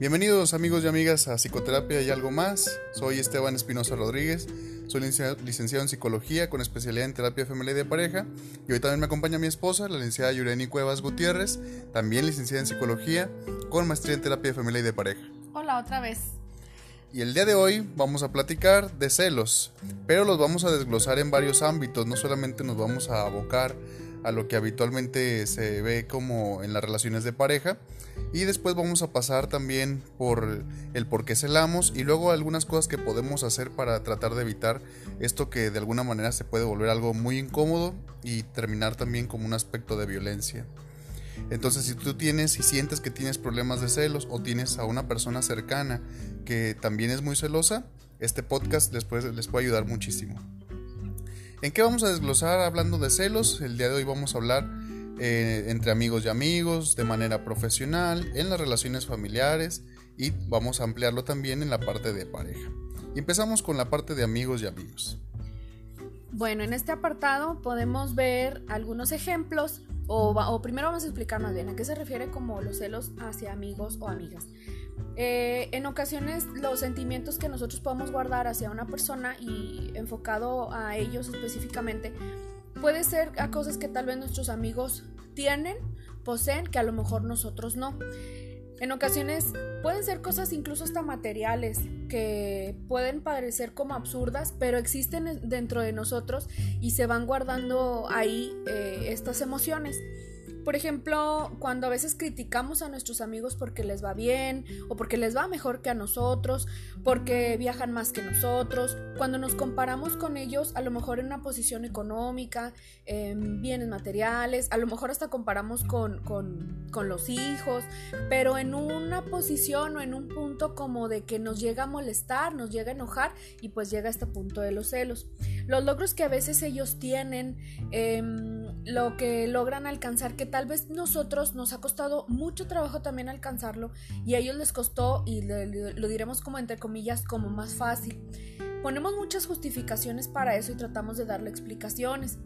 Bienvenidos amigos y amigas a Psicoterapia y algo más. Soy Esteban Espinosa Rodríguez, soy licenciado en Psicología con especialidad en Terapia Familiar y de Pareja y hoy también me acompaña mi esposa, la licenciada Yureni Cuevas Gutiérrez, también licenciada en Psicología con maestría en Terapia Familiar y de Pareja. Hola otra vez. Y el día de hoy vamos a platicar de celos, pero los vamos a desglosar en varios ámbitos, no solamente nos vamos a abocar a lo que habitualmente se ve como en las relaciones de pareja. Y después vamos a pasar también por el por qué celamos y luego algunas cosas que podemos hacer para tratar de evitar esto que de alguna manera se puede volver algo muy incómodo y terminar también como un aspecto de violencia. Entonces si tú tienes y sientes que tienes problemas de celos o tienes a una persona cercana que también es muy celosa, este podcast les les puede ayudar muchísimo. ¿En qué vamos a desglosar hablando de celos? El día de hoy vamos a hablar eh, entre amigos y amigos, de manera profesional, en las relaciones familiares y vamos a ampliarlo también en la parte de pareja. empezamos con la parte de amigos y amigos. Bueno, en este apartado podemos ver algunos ejemplos o, o primero vamos a explicar más bien a qué se refiere como los celos hacia amigos o amigas. Eh, en ocasiones los sentimientos que nosotros podemos guardar hacia una persona y enfocado a ellos específicamente puede ser a cosas que tal vez nuestros amigos tienen, poseen, que a lo mejor nosotros no. En ocasiones pueden ser cosas incluso hasta materiales que pueden parecer como absurdas, pero existen dentro de nosotros y se van guardando ahí eh, estas emociones. Por ejemplo, cuando a veces criticamos a nuestros amigos porque les va bien o porque les va mejor que a nosotros, porque viajan más que nosotros, cuando nos comparamos con ellos, a lo mejor en una posición económica, en bienes materiales, a lo mejor hasta comparamos con, con los hijos, pero en una posición o en un punto como de que nos llega a molestar, nos llega a enojar y pues llega a este punto de los celos. Los logros que a veces ellos tienen, eh, lo que logran alcanzar, que tal vez nosotros nos ha costado mucho trabajo también alcanzarlo y a ellos les costó, y lo diremos como entre comillas, como más fácil. Ponemos muchas justificaciones para eso y tratamos de darle explicaciones.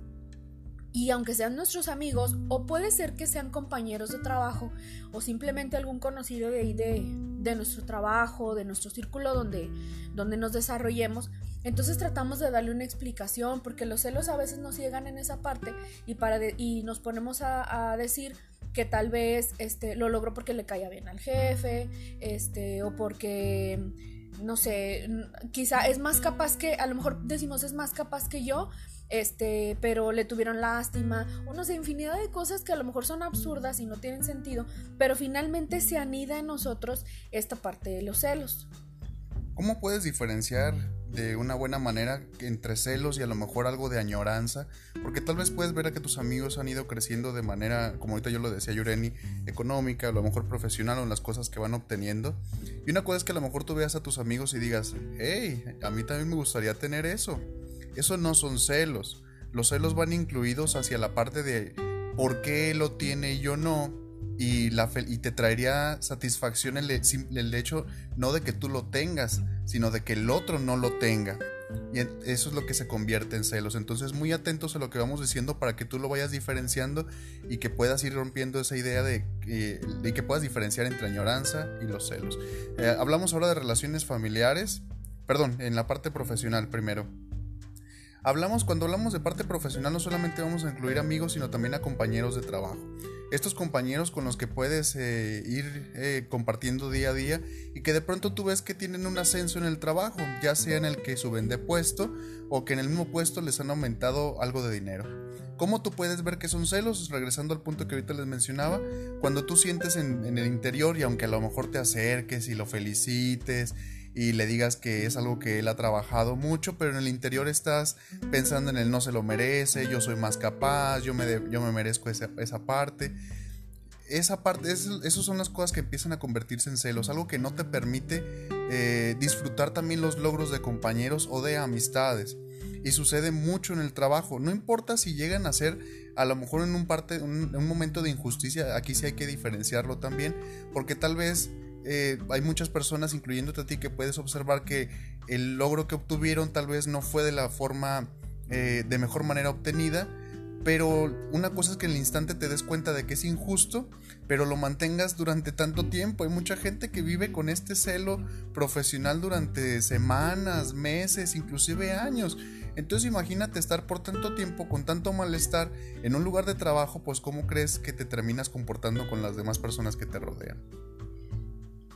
Y aunque sean nuestros amigos, o puede ser que sean compañeros de trabajo, o simplemente algún conocido de ahí de nuestro trabajo, de nuestro círculo donde, donde nos desarrollemos, entonces tratamos de darle una explicación porque los celos a veces nos llegan en esa parte y, para y nos ponemos a, decir que tal vez este, lo logró porque le caía bien al jefe, este, o porque, no sé, quizá es más capaz que, a lo mejor decimos es más capaz que yo, este, pero le tuvieron lástima, o no sé, infinidad de cosas que a lo mejor son absurdas y no tienen sentido, pero finalmente se anida en nosotros esta parte de los celos. ¿Cómo puedes diferenciar de una buena manera entre celos y a lo mejor algo de añoranza? Porque tal vez puedes ver a que tus amigos han ido creciendo de manera, como ahorita yo lo decía Yureni, económica, a lo mejor profesional o en las cosas que van obteniendo. Y una cosa es que a lo mejor tú veas a tus amigos y digas, hey, a mí también me gustaría tener eso. Eso no son celos. Los celos van incluidos hacia la parte de por qué él lo tiene y yo no y, la y te traería satisfacción el, hecho no de que tú lo tengas, sino de que el otro no lo tenga. Y eso es lo que se convierte en celos. Entonces, muy atentos a lo que vamos diciendo para que tú lo vayas diferenciando y que puedas ir rompiendo esa idea de, de que puedas diferenciar entre añoranza y los celos. Eh, hablamos ahora de relaciones familiares, perdón, en la parte profesional primero. Hablamos, cuando hablamos de parte profesional, no solamente vamos a incluir amigos, sino también a compañeros de trabajo. Estos compañeros con los que puedes eh, ir eh, compartiendo día a día y que de pronto tú ves que tienen un ascenso en el trabajo, ya sea en el que suben de puesto o que en el mismo puesto les han aumentado algo de dinero. ¿Cómo tú puedes ver que son celos? Regresando al punto que ahorita les mencionaba, cuando tú sientes en, en el interior y aunque a lo mejor te acerques y lo felicites y le digas que es algo que él ha trabajado mucho, pero en el interior estás pensando en él no se lo merece, yo soy más capaz, yo me, yo me merezco esa, esa parte. Esa parte, esas son las cosas que empiezan a convertirse en celos, algo que no te permite eh, disfrutar también los logros de compañeros o de amistades. Y sucede mucho en el trabajo. No importa si llegan a ser a lo mejor en un, parte, un, un momento de injusticia, aquí sí hay que diferenciarlo también, porque tal vez eh, hay muchas personas, incluyéndote a ti, que puedes observar que el logro que obtuvieron tal vez no fue de la forma, eh, de mejor manera obtenida, pero una cosa es que en el instante te des cuenta de que es injusto, pero lo mantengas durante tanto tiempo. Hay mucha gente que vive con este celo profesional durante semanas, meses, inclusive años. Entonces imagínate estar por tanto tiempo con tanto malestar en un lugar de trabajo, pues cómo crees que te terminas comportando con las demás personas que te rodean.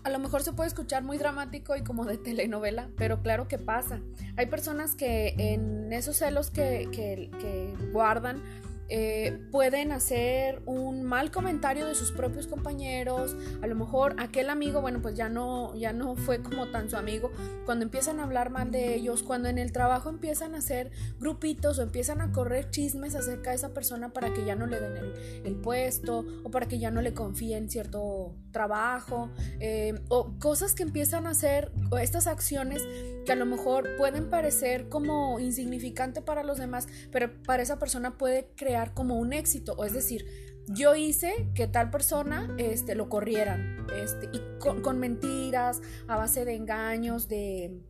A lo mejor se puede escuchar muy dramático y como de telenovela, pero claro que pasa. Hay personas que en esos celos que, que, guardan eh, pueden hacer un mal comentario de sus propios compañeros, a lo mejor aquel amigo, bueno, pues ya no, ya no fue como tan su amigo, cuando empiezan a hablar mal de ellos, cuando en el trabajo empiezan a hacer grupitos o empiezan a correr chismes acerca de esa persona para que ya no le den el, puesto o para que ya no le confíen cierto trabajo eh, o cosas que empiezan a hacer, estas acciones que a lo mejor pueden parecer como insignificante para los demás, pero para esa persona puede crear como un éxito, o es decir, yo hice que tal persona este, lo corrieran, este, y con mentiras, a base de engaños, de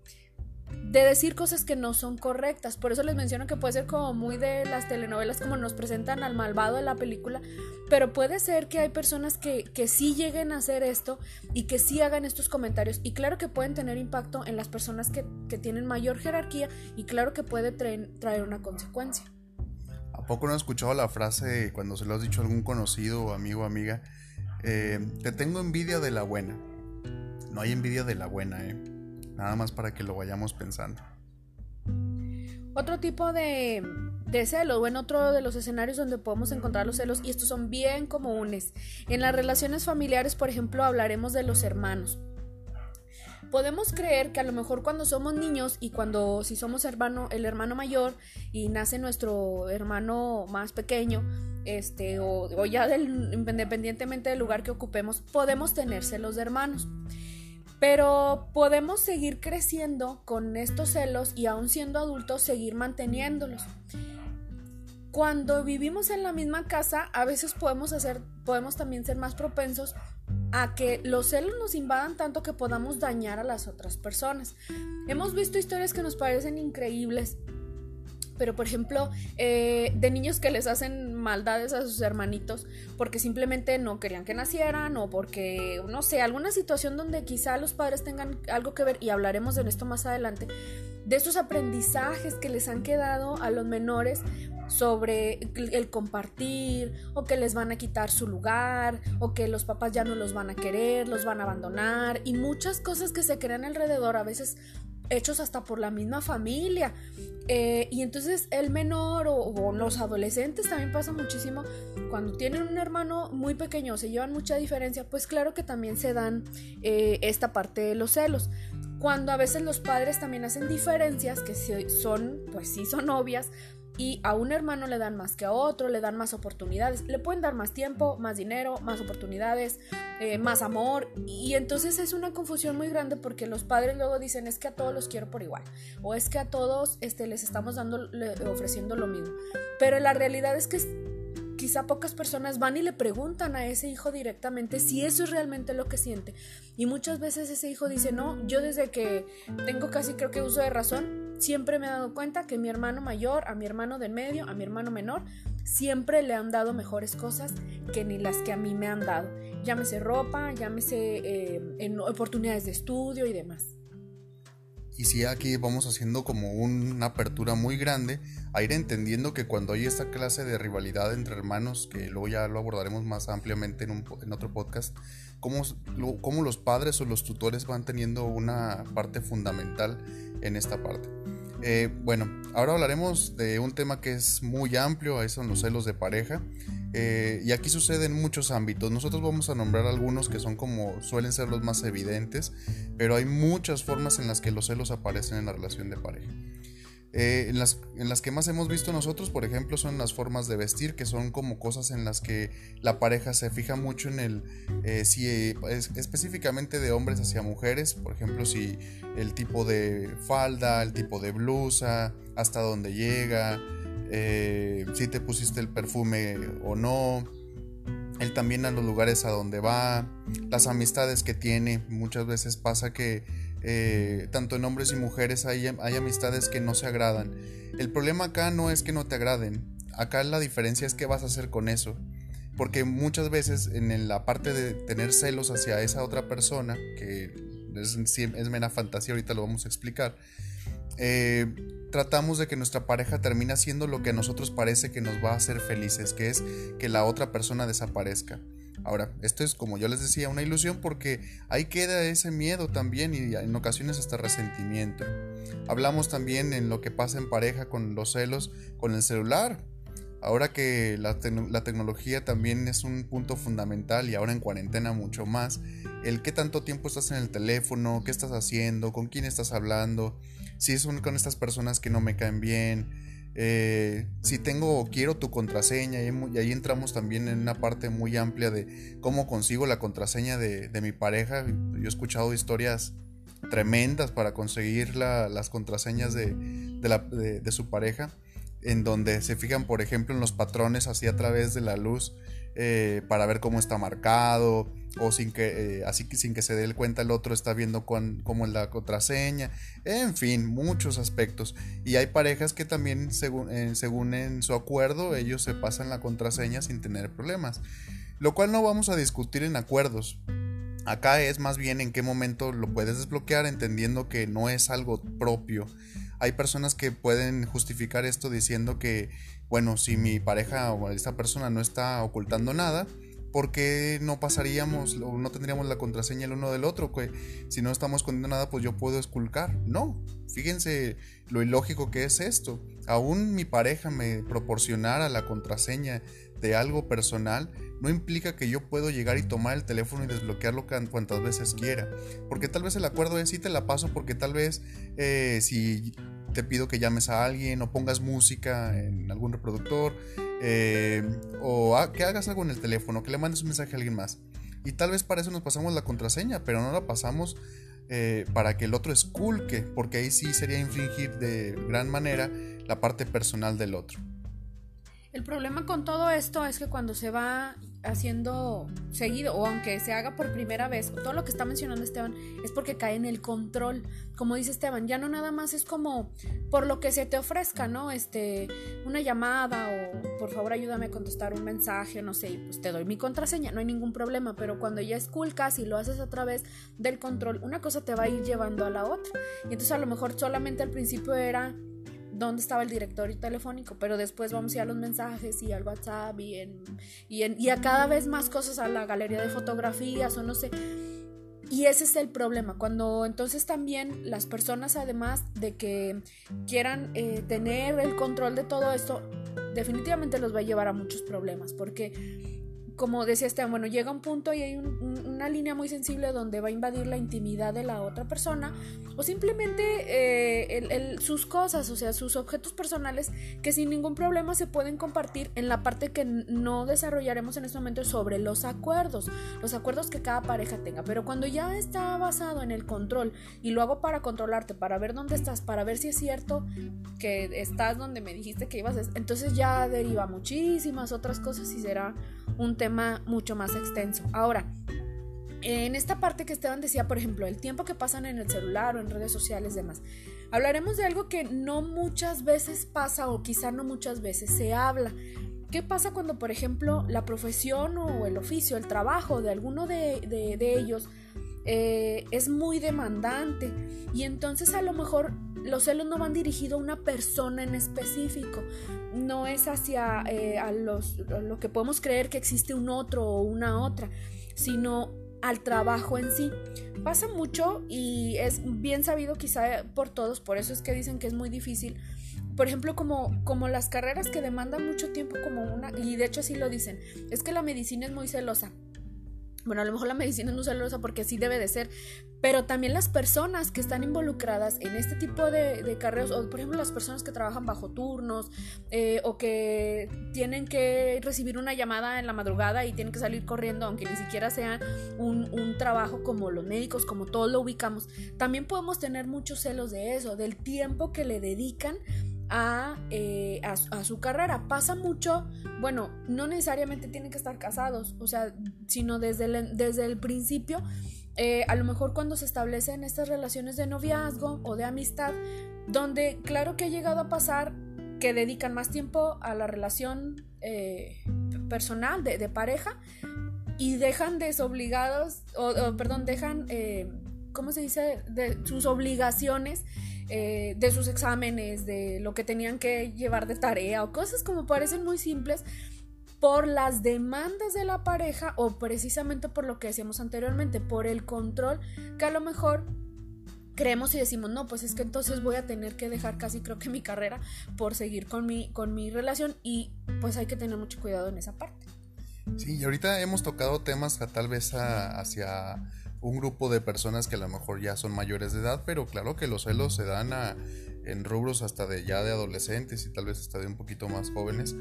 de decir cosas que no son correctas. Por eso les menciono que puede ser como muy de las telenovelas como nos presentan al malvado de la película, pero puede ser que hay personas que, que sí lleguen a hacer esto y que sí hagan estos comentarios. Y claro que pueden tener impacto en las personas que, tienen mayor jerarquía y claro que puede traer, traer una consecuencia. ¿A poco no has escuchado la frase cuando se lo has dicho a algún conocido, amigo o amiga? Eh, te tengo envidia de la buena. No hay envidia de la buena, ¿eh? Nada más para que lo vayamos pensando. Otro tipo de, de celos, o en otro de los escenarios donde podemos encontrar los celos, y estos son bien comunes. En las relaciones familiares, por ejemplo, hablaremos de los hermanos. Podemos creer que a lo mejor cuando somos niños y cuando si somos hermano, el hermano mayor y nace nuestro hermano más pequeño, este, o, ya independientemente del lugar que ocupemos, podemos tener celos de hermanos. Pero podemos seguir creciendo con estos celos y aún siendo adultos seguir manteniéndolos. Cuando vivimos en la misma casa, a veces podemos hacer, podemos también ser más propensos a que los celos nos invadan tanto que podamos dañar a las otras personas. Hemos visto historias que nos parecen increíbles pero por ejemplo, eh, de niños que les hacen maldades a sus hermanitos porque simplemente no querían que nacieran o porque, no sé, alguna situación donde quizá los padres tengan algo que ver, y hablaremos de esto más adelante, de esos aprendizajes que les han quedado a los menores sobre el compartir o que les van a quitar su lugar o que los papás ya no los van a querer, los van a abandonar y muchas cosas que se crean alrededor a veces hechos hasta por la misma familia. Eh, y entonces el menor o, los adolescentes también pasa muchísimo cuando tienen un hermano muy pequeño, se llevan mucha diferencia, pues claro que también se dan eh, esta parte de los celos. Cuando a veces los padres también hacen diferencias que son, pues sí son obvias, y a un hermano le dan más que a otro, le dan más oportunidades, le pueden dar más tiempo, más dinero, más oportunidades, eh, más amor y entonces es una confusión muy grande porque los padres luego dicen es que a todos los quiero por igual o es que a todos este, les estamos dando, ofreciendo lo mismo, pero la realidad es que quizá pocas personas van y le preguntan a ese hijo directamente si eso es realmente lo que siente. Y muchas veces ese hijo dice, no, yo desde que tengo casi creo que uso de razón, siempre me he dado cuenta que mi hermano mayor, a mi hermano del medio, a mi hermano menor, siempre le han dado mejores cosas que ni las que a mí me han dado. Llámese ropa, llámese eh, en oportunidades de estudio y demás. Y si aquí vamos haciendo como una apertura muy grande a ir entendiendo que cuando hay esta clase de rivalidad entre hermanos, que luego ya lo abordaremos más ampliamente en, en otro podcast, cómo, cómo los padres o los tutores van teniendo una parte fundamental en esta parte. Eh, bueno, ahora hablaremos de un tema que es muy amplio, ahí son los celos de pareja. Eh, y aquí sucede en muchos ámbitos. Nosotros vamos a nombrar algunos que son como suelen ser los más evidentes, pero hay muchas formas en las que los celos aparecen en la relación de pareja. Eh, en, las, en, las, que más hemos visto nosotros, por ejemplo, son las formas de vestir, que son como cosas en las que la pareja se fija mucho en el, eh, si es, específicamente de hombres hacia mujeres, por ejemplo, si el tipo de falda, el tipo de blusa, hasta dónde llega, eh, si te pusiste el perfume o no, él también a los lugares a donde va, las amistades que tiene, muchas veces pasa que eh, tanto en hombres y mujeres hay, amistades que no se agradan. El problema acá no es que no te agraden, acá la diferencia es qué vas a hacer con eso. Porque muchas veces en la parte de tener celos hacia esa otra persona, que es, es mera fantasía, ahorita lo vamos a explicar, eh, tratamos de que nuestra pareja termine haciendo lo que a nosotros parece que nos va a hacer felices, que es que la otra persona desaparezca. Ahora, esto es como yo les decía, una ilusión porque ahí queda ese miedo también y en ocasiones hasta resentimiento. Hablamos también en lo que pasa en pareja con los celos, con el celular. Ahora que la, tecnología también es un punto fundamental y ahora en cuarentena mucho más, el qué tanto tiempo estás en el teléfono, qué estás haciendo, con quién estás hablando, si son con estas personas que no me caen bien, eh, si tengo o quiero tu contraseña, y, ahí entramos también en una parte muy amplia de cómo consigo la contraseña de, mi pareja. Yo he escuchado historias tremendas para conseguir las contraseñas de, de, su pareja, en donde se fijan, por ejemplo, en los patrones así a través de la luz eh, para ver cómo está marcado o sin que, eh, así que sin que se dé cuenta el otro está viendo cómo es la contraseña, en fin, muchos aspectos. Y hay parejas que también, según, eh, según en su acuerdo, ellos se pasan la contraseña sin tener problemas, lo cual no vamos a discutir en acuerdos. Acá es más bien en qué momento lo puedes desbloquear entendiendo que no es algo propio. Hay personas que pueden justificar esto diciendo que bueno, si mi pareja o esta persona no está ocultando nada, ¿por qué no pasaríamos o no tendríamos la contraseña el uno del otro? Si no estamos escondiendo nada, pues yo puedo esculcar. No, fíjense lo ilógico que es esto. Aún mi pareja me proporcionara la contraseña de algo personal, no implica que yo puedo llegar y tomar el teléfono y desbloquearlo cuantas veces quiera. Porque tal vez el acuerdo es si te la paso, porque tal vez eh, si te pido que llames a alguien o pongas música en algún reproductor eh, o que hagas algo en el teléfono, que le mandes un mensaje a alguien más. Y tal vez para eso nos pasamos la contraseña, pero no la pasamos eh, para que el otro esculque, porque ahí sí sería infringir de gran manera la parte personal del otro. El problema con todo esto es que cuando se va haciendo seguido o aunque se haga por primera vez, todo lo que está mencionando Esteban es porque cae en el control. Como dice Esteban, ya no nada más es como por lo que se te ofrezca, ¿no? Este, una llamada o por favor ayúdame a contestar un mensaje, no sé, y pues te doy mi contraseña, no hay ningún problema, pero cuando ya esculcas y lo haces a través del control, una cosa te va a ir llevando a la otra. Y entonces a lo mejor solamente al principio era dónde estaba el directorio telefónico, pero después vamos a ir a los mensajes y al WhatsApp y, en, y, a cada vez más cosas a la galería de fotografías o no sé. Y ese es el problema, cuando entonces también las personas además de que quieran eh, tener el control de todo esto, definitivamente los va a llevar a muchos problemas, porque como decía Esteban, bueno, llega un punto y hay una línea muy sensible donde va a invadir la intimidad de la otra persona o simplemente eh, sus cosas, o sea, sus objetos personales que sin ningún problema se pueden compartir en la parte que no desarrollaremos en este momento sobre los acuerdos, los acuerdos que cada pareja tenga. Pero cuando ya está basado en el control y lo hago para controlarte, para ver dónde estás, para ver si es cierto que estás donde me dijiste que ibas, entonces ya deriva muchísimas otras cosas y será un tema mucho más extenso. Ahora, en esta parte que Esteban decía, por ejemplo, el tiempo que pasan en el celular o en redes sociales demás, hablaremos de algo que no muchas veces pasa o quizá no muchas veces se habla. ¿Qué pasa cuando, por ejemplo, la profesión o el oficio, el trabajo de alguno de, ellos eh, es muy demandante y entonces a lo mejor los celos no van dirigidos a una persona en específico, no es hacia eh, a los, lo que podemos creer que existe un otro o una otra, sino al trabajo en sí. Pasa mucho y es bien sabido quizá por todos, por eso es que dicen que es muy difícil. Por ejemplo, como, como las carreras que demandan mucho tiempo como una, y de hecho así lo dicen, es que la medicina es muy celosa. Bueno, a lo mejor la medicina es celosa porque así debe de ser, pero también las personas que están involucradas en este tipo de, carreras, o por ejemplo las personas que trabajan bajo turnos, eh, o que tienen que recibir una llamada en la madrugada y tienen que salir corriendo, aunque ni siquiera sea un, un trabajo como los médicos, como todos lo ubicamos, también podemos tener muchos celos de eso, del tiempo que le dedican eh, a, a, su carrera. Pasa mucho, bueno, no necesariamente tienen que estar casados, o sea, sino desde el, desde el principio, eh, a lo mejor cuando se establecen estas relaciones de noviazgo o de amistad, donde claro que ha llegado a pasar que dedican más tiempo a la relación eh, personal de, pareja y dejan desobligados, o, o perdón, dejan, ¿cómo se dice?, de sus obligaciones. Eh, de sus exámenes, de lo que tenían que llevar de tarea o cosas como parecen muy simples, por las demandas de la pareja o precisamente por lo que decíamos anteriormente, por el control que a lo mejor creemos y decimos, no, pues es que entonces voy a tener que dejar casi creo que mi carrera por seguir con mi, con mi relación y pues hay que tener mucho cuidado en esa parte. Sí, y ahorita hemos tocado temas tal vez hacia un grupo de personas que a lo mejor ya son mayores de edad, pero claro que los celos se dan a, en rubros hasta de ya de adolescentes y tal vez hasta de un poquito más jóvenes.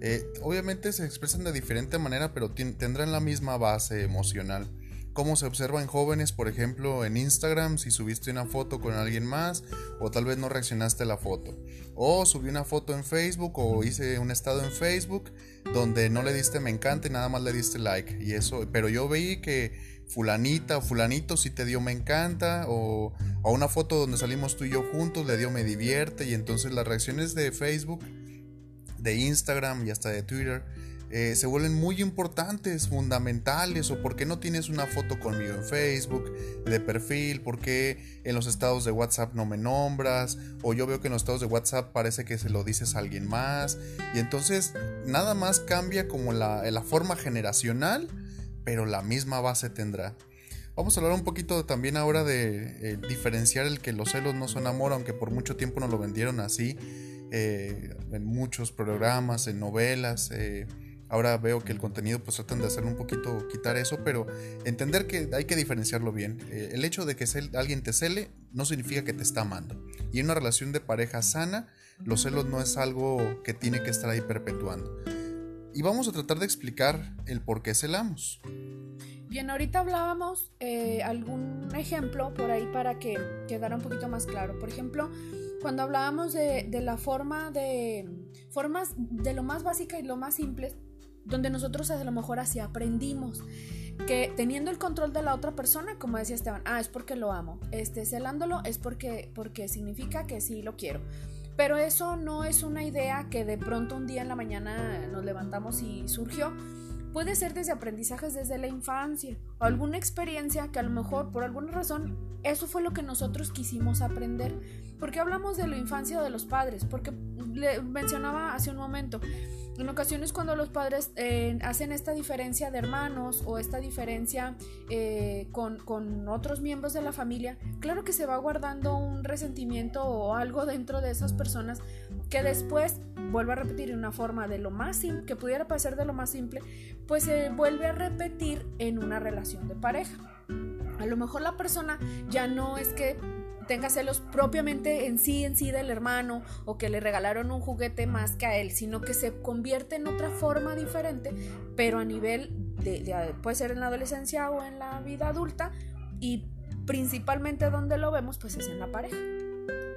Eh, obviamente se expresan de diferente manera, pero tendrán la misma base emocional. Cómo se observa en jóvenes, por ejemplo, en Instagram, si subiste una foto con alguien más o tal vez no reaccionaste a la foto. O subí una foto en Facebook o hice un estado en Facebook donde no le diste me encanta y nada más le diste like. Y eso, pero yo veí que fulanita o fulanito si te dio me encanta o, o, una foto donde salimos tú y yo juntos le dio me divierte y entonces las reacciones de Facebook, de Instagram y hasta de Twitter eh, se vuelven muy importantes, fundamentales o por qué no tienes una foto conmigo en Facebook de perfil, por qué en los estados de WhatsApp no me nombras o yo veo que en los estados de WhatsApp parece que se lo dices a alguien más y entonces nada más cambia como la, la forma generacional pero la misma base tendrá. Vamos a hablar un poquito también ahora de eh, diferenciar el que los celos no son amor, aunque por mucho tiempo nos lo vendieron así, eh, en muchos programas, en novelas. Eh, ahora veo que el contenido pues tratan de hacer un poquito, quitar eso, pero entender que hay que diferenciarlo bien. el hecho de que alguien te cele no significa que te está amando. Y en una relación de pareja sana, los celos no es algo que tiene que estar ahí perpetuando y vamos a tratar de explicar el por qué celamos. Bien, ahorita hablábamos eh, algún ejemplo por ahí para que quedara un poquito más claro. Por ejemplo, cuando hablábamos de, de, la forma de formas de lo más básica y lo más simple, donde nosotros a lo mejor así aprendimos que teniendo el control de la otra persona, como decía Esteban, ah, es porque lo amo, este, celándolo es porque, porque significa que sí lo quiero. Pero eso no es una idea que de pronto un día en la mañana nos levantamos y surgió. Puede ser desde aprendizajes desde la infancia o alguna experiencia que a lo mejor por alguna razón eso fue lo que nosotros quisimos aprender. Porque hablamos de la infancia de los padres, porque mencionaba hace un momento, en ocasiones cuando los padres eh, hacen esta diferencia de hermanos o esta diferencia eh, con, con, otros miembros de la familia, claro que se va guardando un resentimiento o algo dentro de esas personas que después, vuelvo a repetir en una forma de lo más simple, que pudiera parecer de lo más simple, pues se vuelve a repetir en una relación de pareja. A lo mejor la persona ya no es que tenga celos propiamente en sí, en sí del hermano o que le regalaron un juguete más que a él, sino que se convierte en otra forma diferente, pero a nivel de, puede ser en la adolescencia o en la vida adulta y principalmente donde lo vemos pues es en la pareja.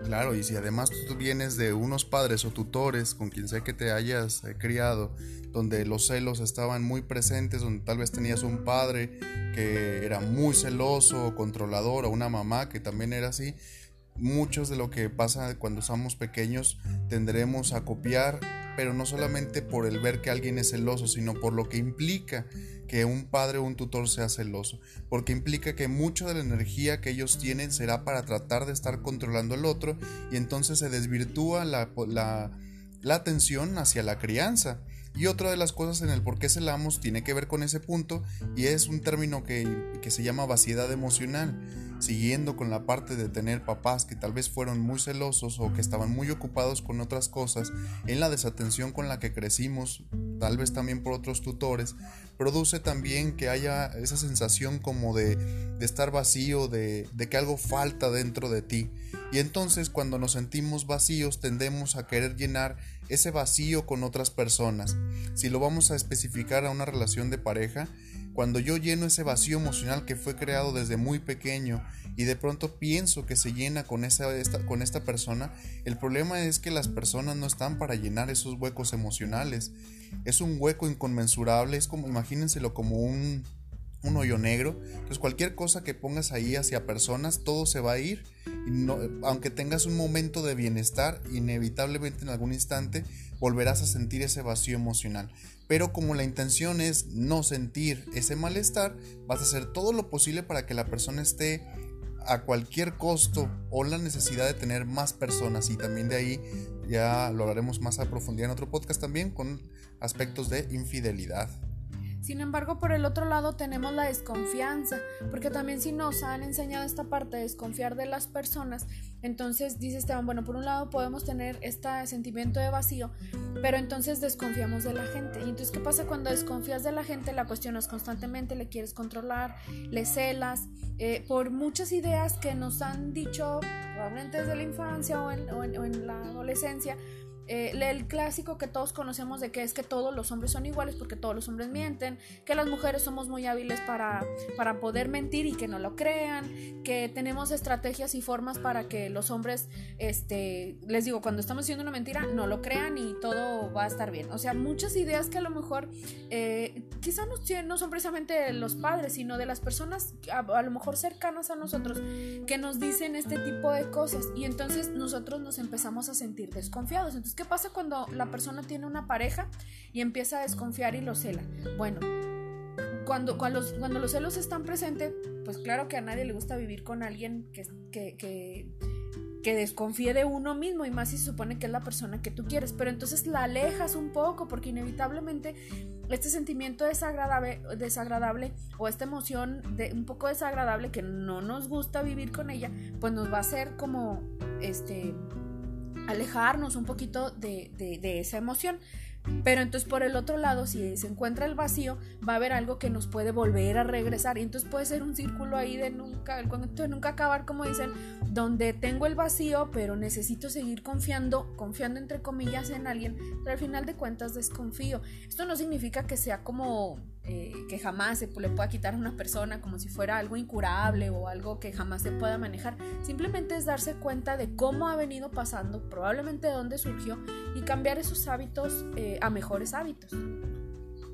Claro, y si además tú vienes de unos padres o tutores con quien sea que te hayas eh, criado, donde los celos estaban muy presentes, donde tal vez tenías un padre que era muy celoso o controlador, o una mamá que también era así, muchos de lo que pasa cuando somos pequeños tendremos a copiar, pero no solamente por el ver que alguien es celoso, sino por lo que implica que un padre o un tutor sea celoso, porque implica que mucha de la energía que ellos tienen será para tratar de estar controlando al otro y entonces se desvirtúa la, la, la atención hacia la crianza. Y otra de las cosas en el por qué celamos tiene que ver con ese punto y es un término que, que se llama vaciedad emocional siguiendo con la parte de tener papás que tal vez fueron muy celosos o que estaban muy ocupados con otras cosas, en la desatención con la que crecimos, tal vez también por otros tutores, produce también que haya esa sensación como de, de estar vacío, de, de que algo falta dentro de ti. Y entonces cuando nos sentimos vacíos tendemos a querer llenar ese vacío con otras personas. Si lo vamos a especificar a una relación de pareja, cuando yo lleno ese vacío emocional que fue creado desde muy pequeño y de pronto pienso que se llena con, esa, esta, con esta persona, el problema es que las personas no están para llenar esos huecos emocionales. Es un hueco inconmensurable, es como, imagínenselo como un, un hoyo negro. Entonces cualquier cosa que pongas ahí hacia personas, todo se va a ir. Y no, aunque tengas un momento de bienestar, inevitablemente en algún instante volverás a sentir ese vacío emocional. Pero como la intención es no sentir ese malestar, vas a hacer todo lo posible para que la persona esté a cualquier costo o la necesidad de tener más personas y también de ahí ya lo hablaremos más a profundidad en otro podcast también con aspectos de infidelidad. Sin embargo, por el otro lado tenemos la desconfianza, porque también si nos han enseñado esta parte de desconfiar de las personas, entonces dice Esteban, bueno, por un lado podemos tener este sentimiento de vacío, pero entonces desconfiamos de la gente. Y entonces, ¿qué pasa cuando desconfías de la gente? La cuestionas constantemente, le quieres controlar, le celas, eh, por muchas ideas que nos han dicho, probablemente desde la infancia o en la adolescencia, eh, el clásico que todos conocemos de que es que todos los hombres son iguales porque todos los hombres mienten, que las mujeres somos muy hábiles para, para poder mentir y que no lo crean, que tenemos estrategias y formas para que los hombres, este, les digo, cuando estamos haciendo una mentira, no lo crean y todo va a estar bien. O sea, muchas ideas que a lo mejor eh, quizá no, son precisamente los padres, sino de las personas a, lo mejor cercanas a nosotros que nos dicen este tipo de cosas y entonces nosotros nos empezamos a sentir desconfiados. ¿Qué pasa cuando la persona tiene una pareja y empieza a desconfiar y lo cela? Bueno, cuando, cuando, los, cuando los celos están presentes, pues claro que a nadie le gusta vivir con alguien que, que, que, que, desconfíe de uno mismo y más si se supone que es la persona que tú quieres, pero entonces la alejas un poco porque inevitablemente este sentimiento desagradable, desagradable o esta emoción de, un poco desagradable que no nos gusta vivir con ella, pues nos va a hacer como este alejarnos un poquito de, de, esa emoción. Pero entonces por el otro lado, si se encuentra el vacío, va a haber algo que nos puede volver a regresar. Y entonces puede ser un círculo ahí de nunca, el de nunca acabar, como dicen, donde tengo el vacío, pero necesito seguir confiando, confiando entre comillas en alguien, pero al final de cuentas desconfío. Esto no significa que sea como eh, que jamás se le pueda quitar a una persona como si fuera algo incurable o algo que jamás se pueda manejar. Simplemente es darse cuenta de cómo ha venido pasando, probablemente de dónde surgió y cambiar esos hábitos eh, a mejores hábitos.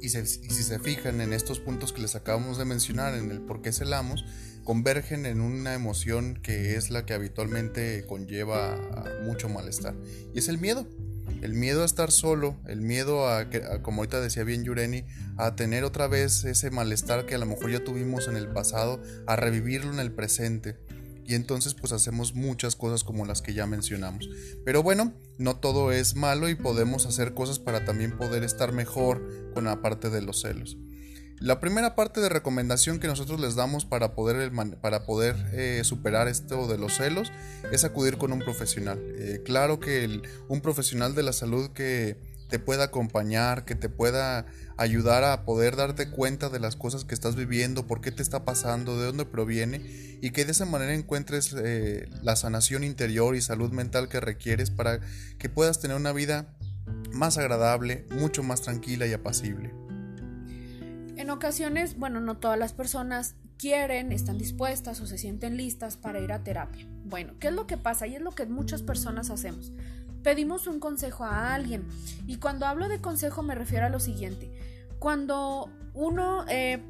Y, si se fijan en estos puntos que les acabamos de mencionar, en el por qué celamos, convergen en una emoción que es la que habitualmente conlleva mucho malestar. Y es el miedo. El miedo a estar solo, el miedo a, como ahorita decía bien Yureni, a tener otra vez ese malestar que a lo mejor ya tuvimos en el pasado, a revivirlo en el presente. Y entonces pues hacemos muchas cosas como las que ya mencionamos. Pero bueno, no todo es malo y podemos hacer cosas para también poder estar mejor con la parte de los celos. La primera parte de recomendación que nosotros les damos para poder, para poder eh, superar esto de los celos es acudir con un profesional. Eh, claro que un profesional de la salud que te pueda acompañar, que te pueda ayudar a poder darte cuenta de las cosas que estás viviendo, por qué te está pasando, de dónde proviene y que de esa manera encuentres eh, la sanación interior y salud mental que requieres para que puedas tener una vida más agradable, mucho más tranquila y apacible. En ocasiones, bueno, no todas las personas quieren, están dispuestas o se sienten listas para ir a terapia. Bueno, ¿qué es lo que pasa? Y es lo que muchas personas hacemos. Pedimos un consejo a alguien. Y cuando hablo de consejo me refiero a lo siguiente. Cuando uno eh,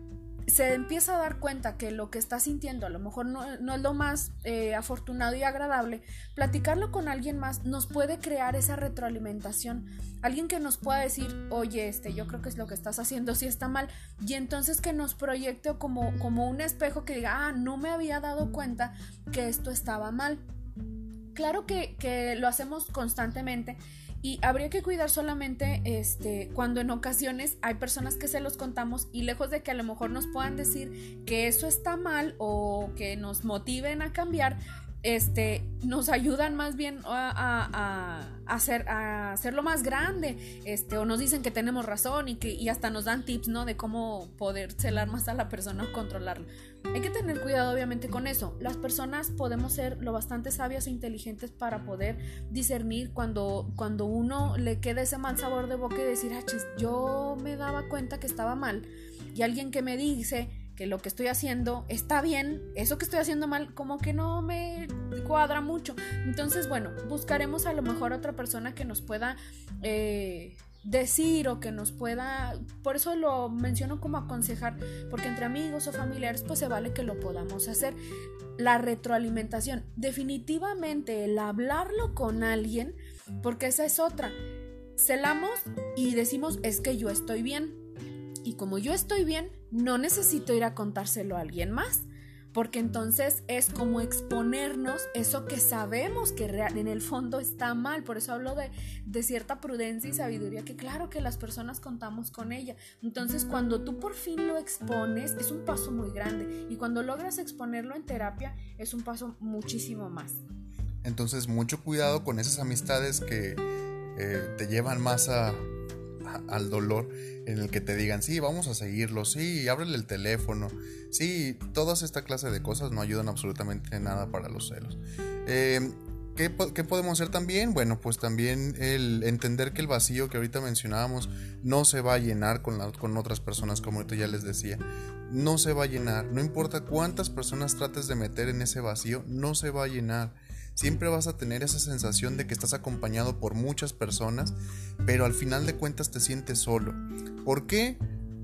se empieza a dar cuenta que lo que está sintiendo a lo mejor no, es lo más eh, afortunado y agradable, platicarlo con alguien más nos puede crear esa retroalimentación. Alguien que nos pueda decir, oye, este, yo creo que es lo que estás haciendo si está mal, y entonces que nos proyecte como, como un espejo que diga, ah, no me había dado cuenta que esto estaba mal. Claro que, que lo hacemos constantemente y habría que cuidar solamente este, cuando en ocasiones hay personas que se los contamos y lejos de que a lo mejor nos puedan decir que eso está mal o que nos motiven a cambiar, este, nos ayudan más bien a, hacer, a hacerlo más grande, este, o nos dicen que tenemos razón y que y hasta nos dan tips, ¿no? De cómo poder celar más a la persona o controlarlo. Hay que tener cuidado obviamente con eso. Las personas podemos ser lo bastante sabias e inteligentes para poder discernir cuando, cuando uno le queda ese mal sabor de boca y decir, ah, yo me daba cuenta que estaba mal y alguien que me dice que lo que estoy haciendo está bien, eso que estoy haciendo mal como que no me cuadra mucho. Entonces, bueno, buscaremos a lo mejor otra persona que nos pueda... Eh, decir o que nos pueda, por eso lo menciono como aconsejar, porque entre amigos o familiares pues se vale que lo podamos hacer. La retroalimentación, definitivamente el hablarlo con alguien, porque esa es otra. Celamos y decimos es que yo estoy bien. Y como yo estoy bien, no necesito ir a contárselo a alguien más porque entonces es como exponernos eso que sabemos que en el fondo está mal. Por eso hablo de, de, cierta prudencia y sabiduría, que claro que las personas contamos con ella. Entonces cuando tú por fin lo expones, es un paso muy grande. Y cuando logras exponerlo en terapia, es un paso muchísimo más. Entonces mucho cuidado con esas amistades que eh, te llevan más a, al dolor en el que te digan, sí, vamos a seguirlo, sí, ábrele el teléfono, sí, todas esta clase de cosas no ayudan absolutamente nada para los celos. Em, ¿qué, podemos hacer también? Bueno, pues también el entender que el vacío que ahorita mencionábamos no se va a llenar con, con otras personas, como ahorita ya les decía. No se va a llenar. No importa cuántas personas trates de meter en ese vacío, no se va a llenar siempre vas a tener esa sensación de que estás acompañado por muchas personas, pero al final de cuentas te sientes solo. ¿Por qué?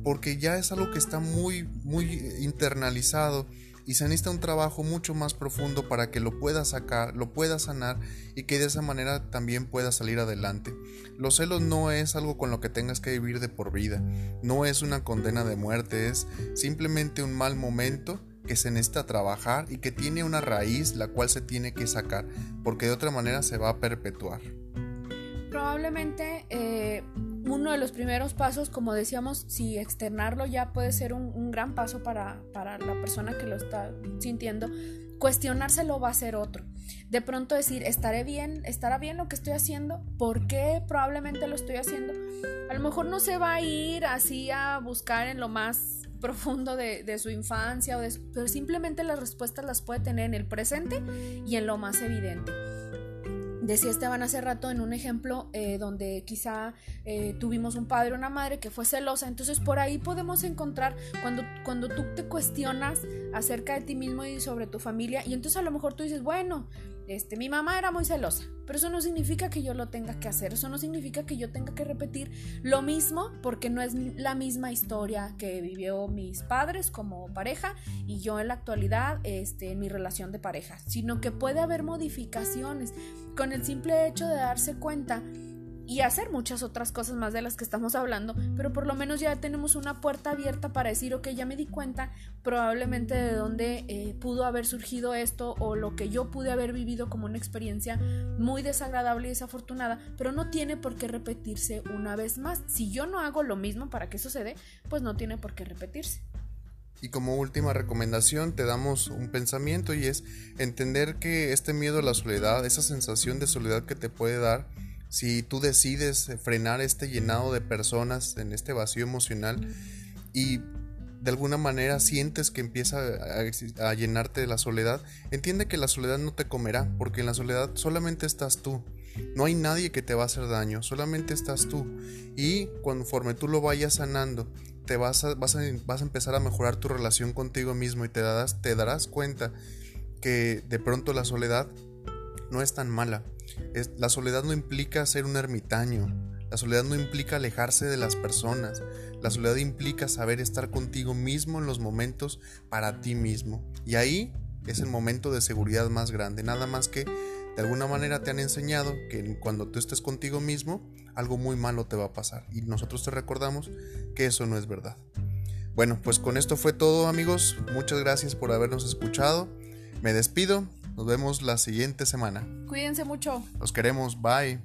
Porque ya es algo que está muy, muy internalizado y se necesita un trabajo mucho más profundo para que lo puedas sacar, lo puedas sanar y que de esa manera también puedas salir adelante. Los celos no es algo con lo que tengas que vivir de por vida, no es una condena de muerte, es simplemente un mal momento que se necesita trabajar y que tiene una raíz la cual se tiene que sacar, porque de otra manera se va a perpetuar. Probablemente eh, uno de los primeros pasos, como decíamos, si externarlo ya puede ser un, gran paso para, para, la persona que lo está sintiendo, cuestionárselo va a ser otro. De pronto decir, ¿estaré bien? ¿Estará bien lo que estoy haciendo? ¿Por qué probablemente lo estoy haciendo? A lo mejor no se va a ir así a buscar en lo más profundo de, su infancia, o pero simplemente las respuestas las puede tener en el presente y en lo más evidente. Decía Esteban hace rato en un ejemplo eh, donde quizá eh, tuvimos un padre o una madre que fue celosa, entonces por ahí podemos encontrar cuando, cuando tú te cuestionas acerca de ti mismo y sobre tu familia y entonces a lo mejor tú dices, bueno, este, mi mamá era muy celosa, pero eso no significa que yo lo tenga que hacer, eso no significa que yo tenga que repetir lo mismo porque no es la misma historia que vivió mis padres como pareja y yo en la actualidad este, en mi relación de pareja, sino que puede haber modificaciones. Con el simple hecho de darse cuenta y hacer muchas otras cosas más de las que estamos hablando, pero por lo menos ya tenemos una puerta abierta para decir, ok, ya me di cuenta probablemente de dónde eh, pudo haber surgido esto o lo que yo pude haber vivido como una experiencia muy desagradable y desafortunada, pero no tiene por qué repetirse una vez más. Si yo no hago lo mismo para que sucede, pues no tiene por qué repetirse. Y como última recomendación te damos un pensamiento y es entender que este miedo a la soledad, esa sensación de soledad que te puede dar, si tú decides frenar este llenado de personas en este vacío emocional y de alguna manera sientes que empieza a, llenarte de la soledad, entiende que la soledad no te comerá, porque en la soledad solamente estás tú. No hay nadie que te va a hacer daño, solamente estás tú. Y conforme tú lo vayas sanando, te vas a, vas vas a empezar a mejorar tu relación contigo mismo y te te darás cuenta que de pronto la soledad no es tan mala la soledad no implica ser un ermitaño, la soledad no implica alejarse de las personas, la soledad implica saber estar contigo mismo en los momentos para ti mismo. Y ahí es el momento de seguridad más grande, nada más que de alguna manera te han enseñado que cuando tú estés contigo mismo, algo muy malo te va a pasar. Y nosotros te recordamos que eso no es verdad. Bueno, pues con esto fue todo amigos. Muchas gracias por habernos escuchado. Me despido. Nos vemos la siguiente semana. Cuídense mucho. Los queremos. Bye.